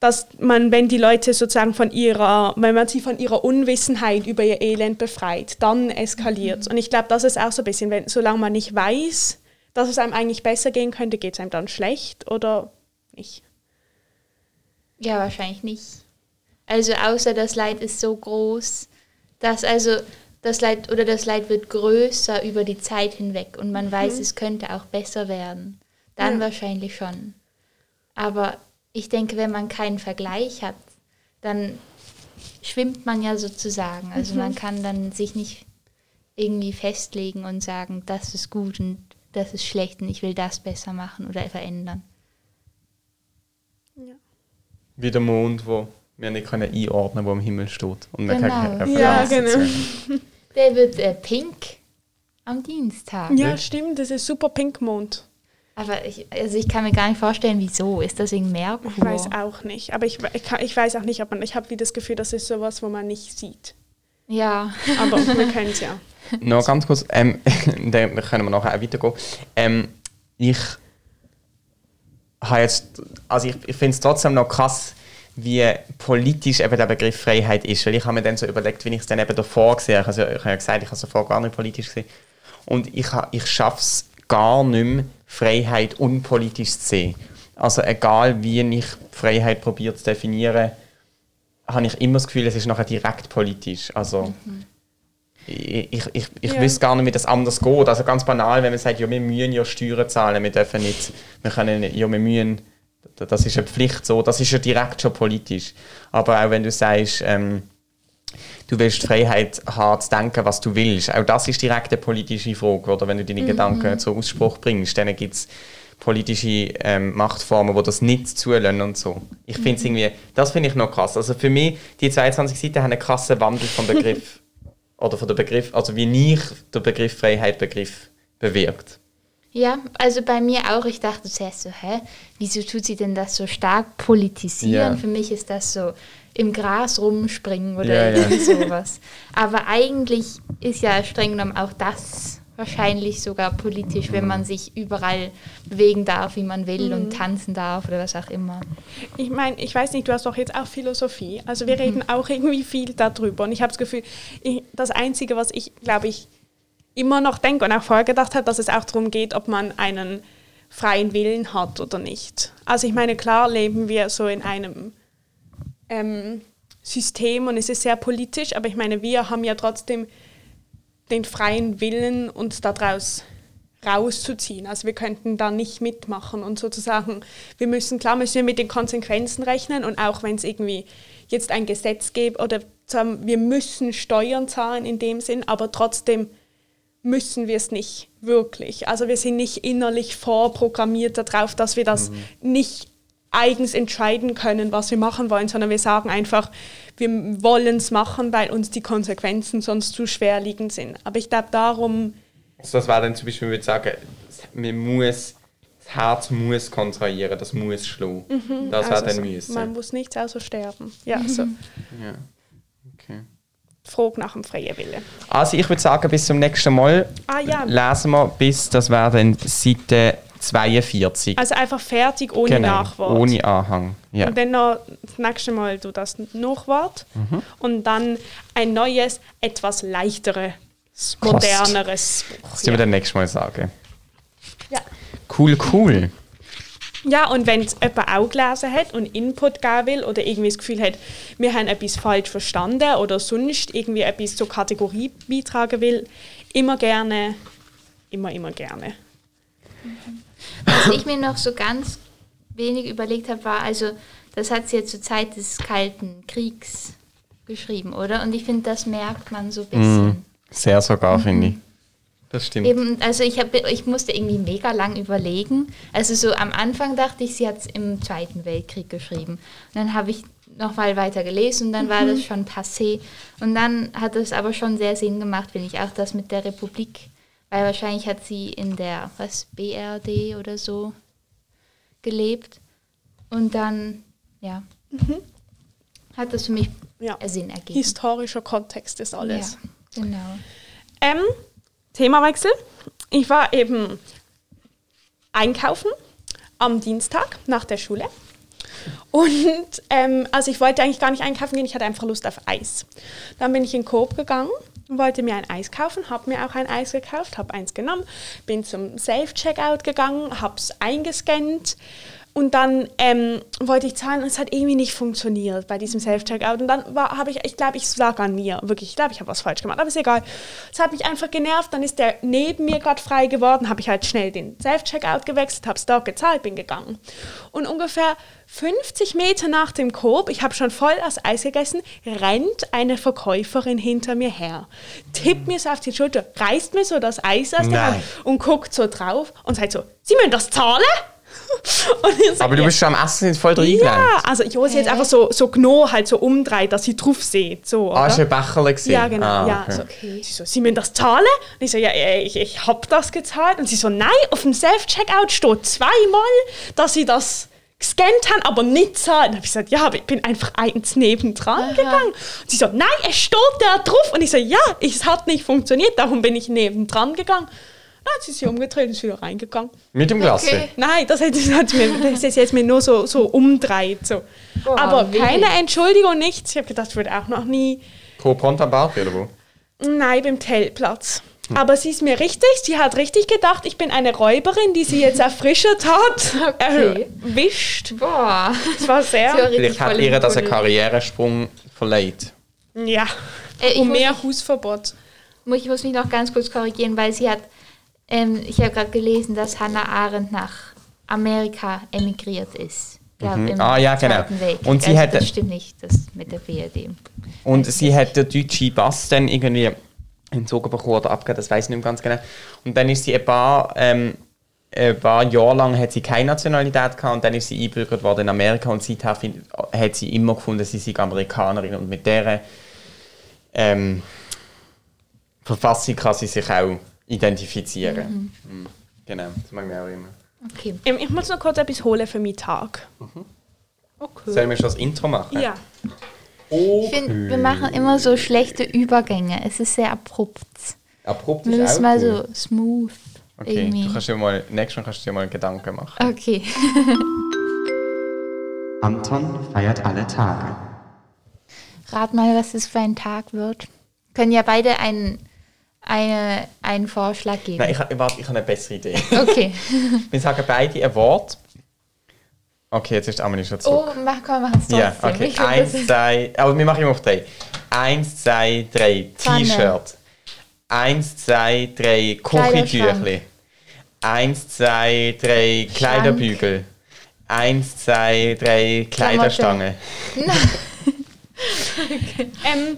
dass man, wenn die Leute sozusagen von ihrer, wenn man sie von ihrer Unwissenheit über ihr Elend befreit, dann eskaliert Und ich glaube, das ist auch so ein bisschen, wenn, solange man nicht weiß, dass es einem eigentlich besser gehen könnte, geht es einem dann schlecht oder nicht. Ja, wahrscheinlich nicht. Also außer das Leid ist so groß, dass also das Leid oder das Leid wird größer über die Zeit hinweg und man weiß, es könnte auch besser werden. Dann Ja. wahrscheinlich schon. Aber ich denke, wenn man keinen Vergleich hat, dann schwimmt man ja sozusagen. Also man kann dann sich nicht irgendwie festlegen und sagen, das ist gut und das ist schlecht und ich will das besser machen oder verändern. Wie der Mond, wo wir nicht können einordnen können, wo am Himmel steht. Und wir Genau. keine Ja, genau. Der wird äh, pink am Dienstag. Ja, stimmt, das ist super Pinkmond. Aber ich, also ich kann mir gar nicht vorstellen, wieso. Ist das wegen Merkur? Ich weiß auch nicht, aber ich, ich, kann- ich weiß auch nicht, ob man, ich habe wie das Gefühl, das ist sowas, wo man nicht sieht. Ja. Aber wir können es ja. Noch ganz kurz, ähm, dann können wir nachher auch weitergehen. Ähm, ich habe jetzt, also ich, ich finde es trotzdem noch krass, wie politisch eben der Begriff Freiheit ist. Weil ich habe mir dann so überlegt, wie ich es dann eben davor gesehen habe. Also ich habe ja gesagt, ich habe es davor gar nicht politisch gesehen. Und ich, ich schaffe es gar nicht mehr, Freiheit unpolitisch zu sehen. Also egal, wie ich Freiheit probiere zu definieren, habe ich immer das Gefühl, es ist nachher direkt politisch. Also ich, ich, ich, ich Ja. wüsste gar nicht, wie das anders geht. Also ganz banal, wenn man sagt, ja, wir müssen ja Steuern zahlen, wir dürfen nicht, wir können ja, wir müssen, das ist eine Pflicht so, das ist ja direkt schon politisch. Aber auch wenn du sagst, ähm, du willst die Freiheit haben, zu denken, was du willst, auch das ist direkt eine politische Frage, oder wenn du deine Gedanken zum Ausspruch bringst, dann gibt es politische ähm, Machtformen, die das nicht zulassen und so. Ich finde es irgendwie, das finde ich noch krass. Also für mich, die 22 Seiten haben einen krassen Wandel vom Begriff, oder von der Begriff, also wie ich den Begriff Freiheit Begriff bewirkt. Ja, also bei mir auch. Ich dachte zuerst so, hä, wieso tut sie denn das so stark politisieren? Ja. Für mich ist das so im Gras rumspringen oder Ja, ja. irgendwie sowas. Aber eigentlich ist ja streng genommen auch das wahrscheinlich sogar politisch, wenn man sich überall bewegen darf, wie man will und tanzen darf oder was auch immer. Ich meine, ich weiß nicht, du hast doch jetzt auch Philosophie. Also wir reden auch irgendwie viel darüber. Und ich habe das Gefühl, ich, das Einzige, was ich, glaube ich, immer noch denke und auch vorher gedacht habe, dass es auch darum geht, ob man einen freien Willen hat oder nicht. Also ich meine, klar leben wir so in einem ähm, System und es ist sehr politisch, aber ich meine, wir haben ja trotzdem den freien Willen, uns daraus rauszuziehen. Also wir könnten da nicht mitmachen und sozusagen, wir müssen, klar müssen wir mit den Konsequenzen rechnen und auch wenn es irgendwie jetzt ein Gesetz gibt oder wir müssen Steuern zahlen in dem Sinn, aber trotzdem müssen wir es nicht wirklich. Also wir sind nicht innerlich vorprogrammiert darauf, dass wir das nicht eigens entscheiden können, was wir machen wollen, sondern wir sagen einfach, wir wollen es machen, weil uns die Konsequenzen sonst zu schwerliegend sind. Aber ich glaube, darum, Also das wäre dann zum Beispiel, man würde sagen, man muss, das Herz muss kontrahieren, das muss schlagen. Das wäre also dann so, müssen. man muss nichts außer sterben. Ja, so. Ja. Okay. Frage nach dem freien Willen. Also ich würde sagen, bis zum nächsten Mal Ah ja, lesen wir bis, das wäre dann Seite 42. also einfach fertig ohne Nachwort. Genau, ohne Anhang. Ja. Und dann noch das nächste Mal du das Nachwort Mhm. und dann ein neues, etwas leichteres, moderneres Buch. Das werden wir dann nächstes Mal sagen. Ja. Cool, cool. Ja, und wenn es jemand auch gelesen hat und Input geben will oder irgendwie das Gefühl hat, wir haben etwas falsch verstanden oder sonst irgendwie etwas zur Kategorie beitragen will, immer gerne, immer, immer gerne. Was ich mir noch so ganz wenig überlegt habe, war, also das hat sie ja zur Zeit des Kalten Kriegs geschrieben, oder? Und ich finde, das merkt man so ein bisschen. Sehr sogar, finde ich. Das stimmt. Eben, also ich, hab, ich musste irgendwie mega lang überlegen. Also so am Anfang dachte ich, sie hat es im Zweiten Weltkrieg geschrieben. Und dann habe ich noch mal weiter gelesen und dann war das schon passé. Und dann hat es aber schon sehr Sinn gemacht, finde ich, auch das mit der Republik. Weil wahrscheinlich hat sie in der, was, BRD oder so gelebt. Und dann, ja, hat das für mich Ja. Sinn ergeben. Historischer Kontext ist alles. Ja, genau. Ähm, Themawechsel. Ich war eben einkaufen am Dienstag nach der Schule. Und ähm, also ich wollte eigentlich gar nicht einkaufen gehen, ich hatte einfach Lust auf Eis. Dann bin ich in Coop gegangen und wollte mir ein Eis kaufen, habe mir auch ein Eis gekauft, habe eins genommen, bin zum Safe-Checkout gegangen, habe es eingescannt und dann ähm, wollte ich zahlen und es hat irgendwie nicht funktioniert bei diesem Self-Checkout. Und dann habe ich, ich glaube, ich lag an mir, wirklich, ich glaube, ich habe was falsch gemacht, aber ist egal. Es hat mich einfach genervt, dann ist der neben mir gerade frei geworden, habe ich halt schnell den Self-Checkout gewechselt, habe es dort gezahlt, bin gegangen. Und ungefähr 50 Meter nach dem Coop, ich habe schon voll das Eis gegessen, rennt eine Verkäuferin hinter mir her, tippt mir so auf die Schulter, reißt mir so das Eis aus der. Hand und guckt so drauf und sagt so, Sie müssen das zahlen? Aber du ja. bist schon am Essen voll drin Ja, also ich habe sie jetzt einfach so, so genau halt so umdreht, dass sie drauf sieht. So, Ah, oder? ist ein Becherle gewesen? Ja, genau. Ah, ja, okay. so. Sie so, Sie müssen das zahlen? Und ich so, ja, ja, ich, ich habe das gezahlt. Und sie so, nein, auf dem Self-Checkout steht zweimal, dass sie das gescannt haben, aber nicht zahlen. Dann habe ich gesagt, ja, aber ich bin einfach eins nebendran gegangen. Und sie so, nein, es steht da drauf. Und ich so, ja, es hat nicht funktioniert, darum bin ich nebendran gegangen. Hat sie sich umgedreht und ist wieder reingegangen. Mit dem Glas. Okay. Nein, das hat, das hat mir, das ist jetzt mir nur so, so umdreht. So. Boah, Aber wild. keine Entschuldigung, nichts. Ich habe gedacht, ich würde auch noch nie. Co-Pront am Bad, oder wo? Nein, beim Tellplatz. Aber sie ist mir richtig, sie hat richtig gedacht, ich bin eine Räuberin, die sie jetzt erfrischert hat, Okay. erwischt. Boah. Das war sehr, Vielleicht hat ihr das einen. Karrieresprung verleiht. ja, Äh, ich um muss mehr Hausverbot. Ich muss mich noch ganz kurz korrigieren, weil sie hat, ähm, ich habe gerade gelesen, dass Hannah Arendt nach Amerika emigriert ist. Glaub, im Ah, ja, genau. Weltkrieg. Und sie also hätte- das stimmt nicht, das mit der BRD. Und sie hat den deutschen Pass dann irgendwie entzogen bekommen oder abgegeben, das weiß ich nicht mehr ganz genau. Und dann ist sie ein paar ähm, ein paar Jahre lang hat sie keine Nationalität gehabt und dann ist sie eingebürgert worden in Amerika und seither find, hat sie immer gefunden, sie sei Amerikanerin und mit dieser ähm, Verfassung kann sie sich auch identifizieren. Mhm. Genau, das mag ich auch immer. Okay. Ähm, ich muss noch kurz etwas holen für meinen Tag. okay. Sollen wir schon das Intro machen? Ja. Ich finde, wir machen immer so schlechte Übergänge. Es ist sehr abrupt. Abrupt Wir ist müssen auch mal cool. so smooth Okay, irgendwie. du kannst dir mal, nächstes Mal kannst du dir mal Gedanken machen. Okay. Anton feiert alle Tage. Rat mal, was es für ein Tag wird. Können ja beide einen, eine, einen Vorschlag geben. Nein, ich, ha- warte, ich habe eine bessere Idee. Okay. Wir sagen beide ein Wort. Okay, jetzt ist Amelie schon zurück. Oh, mach, komm, wir machen es trotzdem. ja, okay. Ich Eins, ist- zwei, aber wir machen immer auf drei. Eins, zwei, drei. Pfanne. T-Shirt. Eins, zwei, drei. Kleiderschrank. Küchentüchli. Eins, zwei, drei. Kleiderbügel. Eins, zwei, drei. Kleiderstange. Ähm,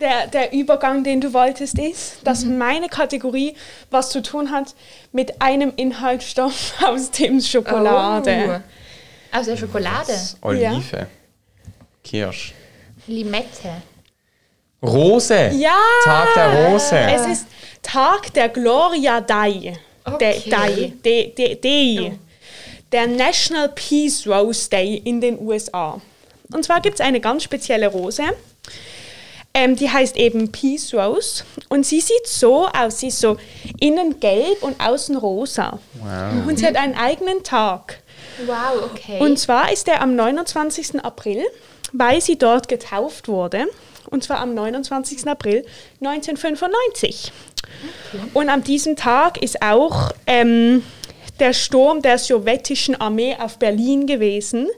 der, der Übergang, den du wolltest, ist, dass meine Kategorie was zu tun hat mit einem Inhaltsstoff aus Tim's Schokolade. Oh. Aus der Schokolade. Olive. Kirsch. Limette. Rose. Ja! Tag der Rose. Es ist Tag der Gloria Dei. Okay. Der, Dei. De, de, Dei. Der National Peace Rose Day in den USA. Und zwar gibt es eine ganz spezielle Rose. Ähm, die heißt eben Peace Rose. Und sie sieht so aus. Sie ist so innen gelb und außen rosa. Wow. Und sie hat einen eigenen Tag. Wow, okay. Und zwar ist er am 29. April, weil sie dort getauft wurde. Und zwar am 29. April 1995. Und an diesem Tag ist auch ähm, der Sturm der sowjetischen Armee auf Berlin gewesen,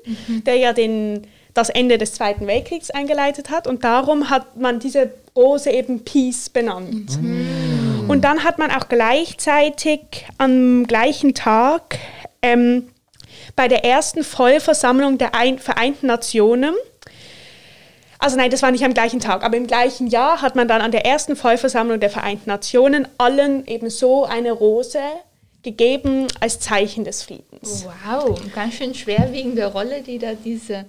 der ja den, das Ende des Zweiten Weltkriegs eingeleitet hat. Und darum hat man diese Rose eben Peace benannt. Und dann hat man auch gleichzeitig am gleichen Tag ähm, bei der ersten Vollversammlung der Ein Vereinten Nationen, also nein, das war nicht am gleichen Tag, aber im gleichen Jahr hat man dann an der ersten Vollversammlung der Vereinten Nationen allen eben so eine Rose gegeben als Zeichen des Friedens. wow, ganz schön schwerwiegende Rolle, die da diese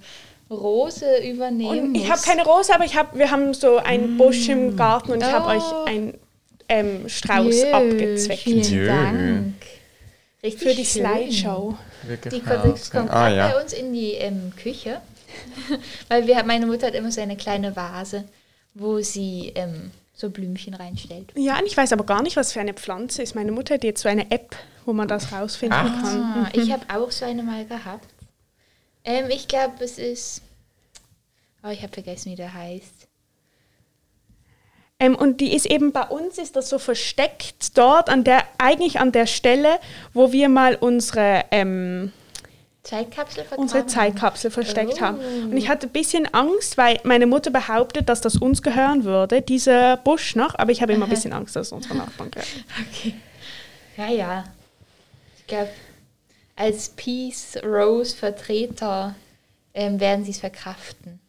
Rose übernehmen Und ich habe keine Rose, aber ich hab, wir haben so einen Busch im Garten und ich habe Oh. euch einen ähm, Strauß Jö, abgezweckt. Vielen Jö. Dank. Richtig Für die schön. Slideshow. Wirklich Die kommt, kommt Ah, ja. bei uns in die ähm, Küche, weil wir, meine Mutter hat immer so eine kleine Vase, wo sie ähm, so Blümchen reinstellt. Ja, und ich weiß aber gar nicht, was für eine Pflanze ist. Meine Mutter hat jetzt so eine App, wo man das rausfinden Ach. kann. Ah, ich habe auch so eine mal gehabt. Ähm, ich glaube, es ist. Oh, ich habe vergessen, wie der heißt. Ähm, und die ist eben bei uns, ist das so versteckt dort, an der, eigentlich an der Stelle, wo wir mal unsere, ähm, Zeitkapsel unsere Zeitkapsel versteckt Oh. haben. Und ich hatte ein bisschen Angst, weil meine Mutter behauptet, dass das uns gehören würde, dieser Busch noch, aber ich habe immer ein bisschen Angst, dass es unsere Nachbarn gehört. Okay. Ja, ja. Ich glaube, als Peace Rose Vertreter ähm, werden sie es verkraften,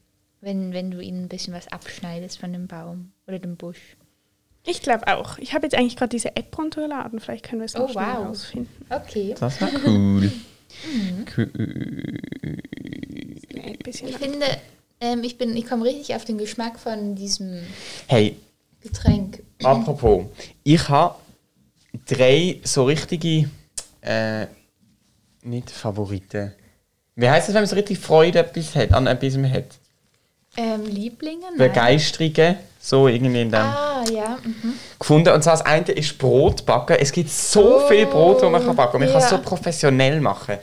wenn, wenn du ihnen ein bisschen was abschneidest von dem Baum oder dem Busch. Ich glaube auch. Ich habe jetzt eigentlich gerade diese App runtergeladen, vielleicht können wir es noch Oh, schnell wow. rausfinden. Okay. Das war cool. cool. Ein bisschen Ich finde, ähm, ich, bin, ich komme richtig auf den Geschmack von diesem Hey, Getränk. apropos, ich habe drei so richtige, äh, nicht Favoriten. Wie heißt es, wenn man so richtig Freude etwas hat, an etwas hat? Ähm, Lieblinge? Nein. Begeisterungen, so irgendwie in dem. Ah, ja. Mhm. gefunden. Und zwar das eine ist Brot backen. Es gibt so Oh, viel Brot, das man kann backen kann. Man kann es ja. so professionell machen.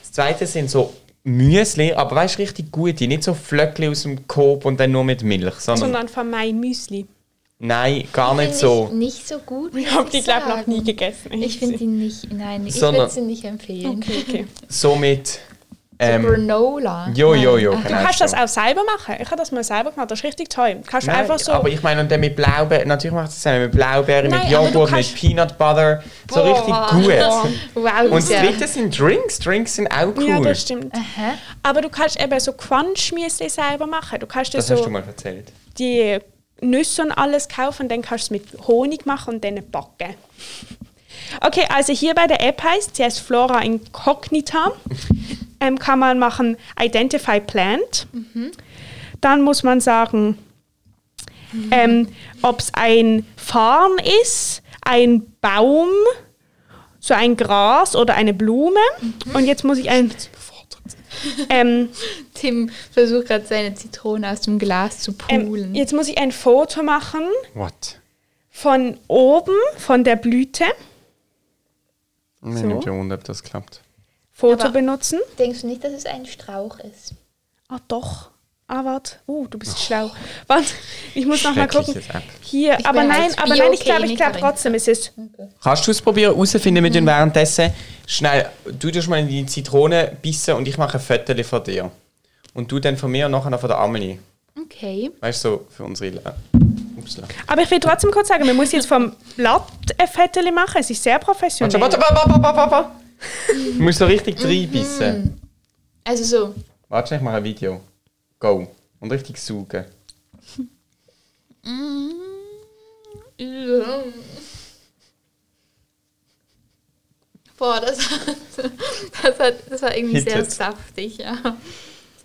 Das zweite sind so Müsli, aber weißt du, richtig gute. Nicht so Flöckli aus dem Coop und dann nur mit Milch, sondern Sondern von mein Müsli. Nein, gar nicht so. Ich nicht so gut. Ich habe die, glaube ich, noch nie gegessen. Ich finde die nicht, nein, ich würde sie nicht empfehlen. Okay, okay. So mit. So Ähm, Granola. jo, jo, jo. Ach, Du genau kannst so. das auch selber machen. Ich habe das mal selber gemacht. Das ist richtig toll. Du kannst Nein, einfach so. Aber ich meine, und dann mit Blaubeeren, natürlich macht es mit Blaubeeren, Nein, mit Joghurt, mit Peanut Butter. So Boah. richtig gut. Wow, Und das dritte sind Drinks. Drinks sind auch cool. Ja, das stimmt. Aha. Aber du kannst eben so Crunch-Müsli selber machen. Du kannst das hast so du mal erzählt. die Nüsse und alles kaufen dann kannst du es mit Honig machen und dann backen. Okay, also hier bei der App heißt, sie heißt Flora Incognita. ähm, kann man machen Identify Plant. Dann muss man sagen, ähm, ob es ein Farn ist, ein Baum, so ein Gras oder eine Blume. Und jetzt muss ich ein... Ähm, Tim versucht gerade seine Zitrone aus dem Glas zu ähm, poolen. jetzt muss ich ein Foto machen What? von oben, von der Blüte. Mir So. nimmt ja Wunder, ob das klappt. Foto Aber- benutzen. Denkst du nicht, dass es ein Strauch ist? Ah, doch. Ah, warte. Uh, du bist schlau. Warte, ich muss noch mal gucken. Hier, Ich aber nein, als aber nein, ich glaube, ich glaube trotzdem, es ist. Kannst du es probieren, herausfinden mit mhm. währenddessen? Schnell, du tust mal in die Zitrone bissen und ich mache ein Foto von dir. Und du dann von mir und nachher noch von der Amelie. Okay. Weißt du, so für unsere... Le- Upsla. Aber ich will trotzdem kurz sagen, man muss jetzt vom Blatt ein Foto machen. Es ist sehr professionell. Warte, warte, warte, warte, warte, warte. Du musst so richtig reinbissen. Also so. Warte, ich mache ein Video. Go. Und richtig saugen. Boah, das, das, hat, das war irgendwie sehr Hittet. saftig, ja.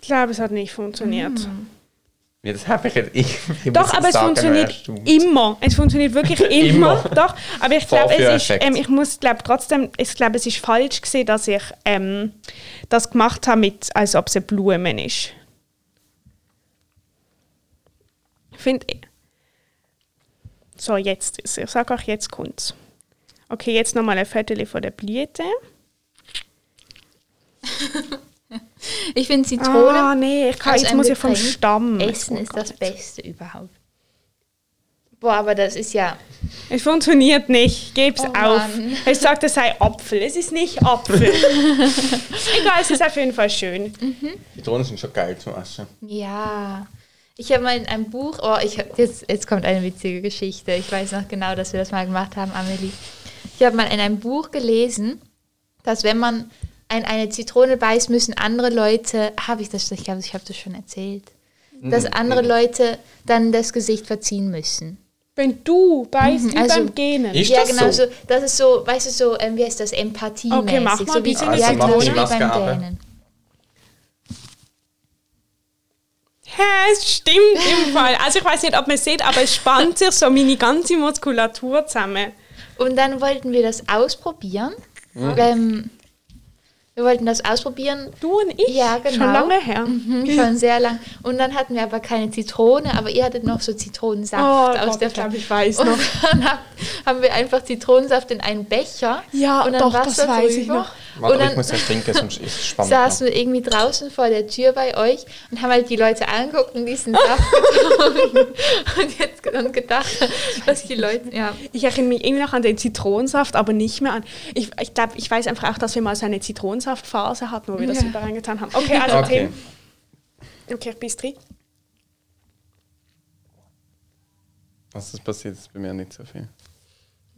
Ich glaube, es hat nicht funktioniert. Ja, das habe ich jetzt... Ich, ich Doch, muss aber es funktioniert immer. Es funktioniert wirklich immer. Immer. Doch, aber ich glaube, es ist, ähm, ich muss glaube trotzdem, ich glaube, es ist falsch gesehen, dass ich ähm, das gemacht habe, mit, als ob es eine Blume ist. Ich finde. So, jetzt ist Ich sage auch, jetzt kommt's. Okay, jetzt nochmal ein Viertel von der Blüte. Ich finde Zitrone Ah, nee, ich kann, jetzt muss ich vom Stamm. essen ist das Beste überhaupt. Boah, aber das ist ja... Es funktioniert nicht. Geb's Oh auf. Mann. Ich sagte, es sei Apfel. Es ist nicht Apfel. Egal, es ist auf jeden Fall schön. Zitronen sind schon geil zum Essen. Ja. Ich habe mal in einem Buch, oh, ich hab, jetzt, jetzt kommt eine witzige Geschichte. Ich weiß noch genau, dass wir das mal gemacht haben, Amelie. Ich habe mal in einem Buch gelesen, dass wenn man in eine Zitrone beißt, müssen andere Leute, habe ich das, ich glaube, ich habe das schon erzählt, dass andere Leute dann das Gesicht verziehen müssen. Wenn du beißt Mhm, wie also- beim Genen. Ist ja, das genau, so? so, das ist so, weißt du, so, ähm, wie heißt das, Empathie Okay, mach mal, so wie wie, so eine ja, genau, wie beim aber. Hä, es stimmt im Fall. Also ich weiß nicht, ob man es sieht, aber es spannt sich so meine ganze Muskulatur zusammen. Und dann wollten wir das ausprobieren. Ähm, wir wollten das ausprobieren. Du und ich? Ja, genau. Schon lange her. Mhm, schon sehr lang. Und dann hatten wir aber keine Zitrone, aber ihr hattet noch so Zitronensaft Oh aus Gott, der ich Flasche. ich weiß und noch. dann hab, haben wir einfach Zitronensaft in einen Becher Ja, und dann doch, das Wasser weiß drüber. ich noch. Warte, und ich dann muss das trinken, sonst ist es spannend. saßen wir irgendwie draußen vor der Tür bei euch und haben halt die Leute angeguckt und diesen Saft getrunken und jetzt dann gedacht, dass die Leute, ja. Ich erinnere mich irgendwie noch an den Zitronensaft, aber nicht mehr an. Ich, ich glaube, ich weiß einfach auch, dass wir mal so eine Zitronensaftphase hatten, wo wir das Ja. überall getan haben. Okay, also Okay. Tim. Okay, ich bin drin. Was ist passiert, ist bei mir nicht so viel.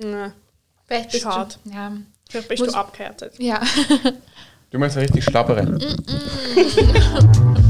Ja, Vielleicht bist Schade. Du, ja. Vielleicht bist Muss- du abgehärtet. ja. Du meinst so richtig schlabbern.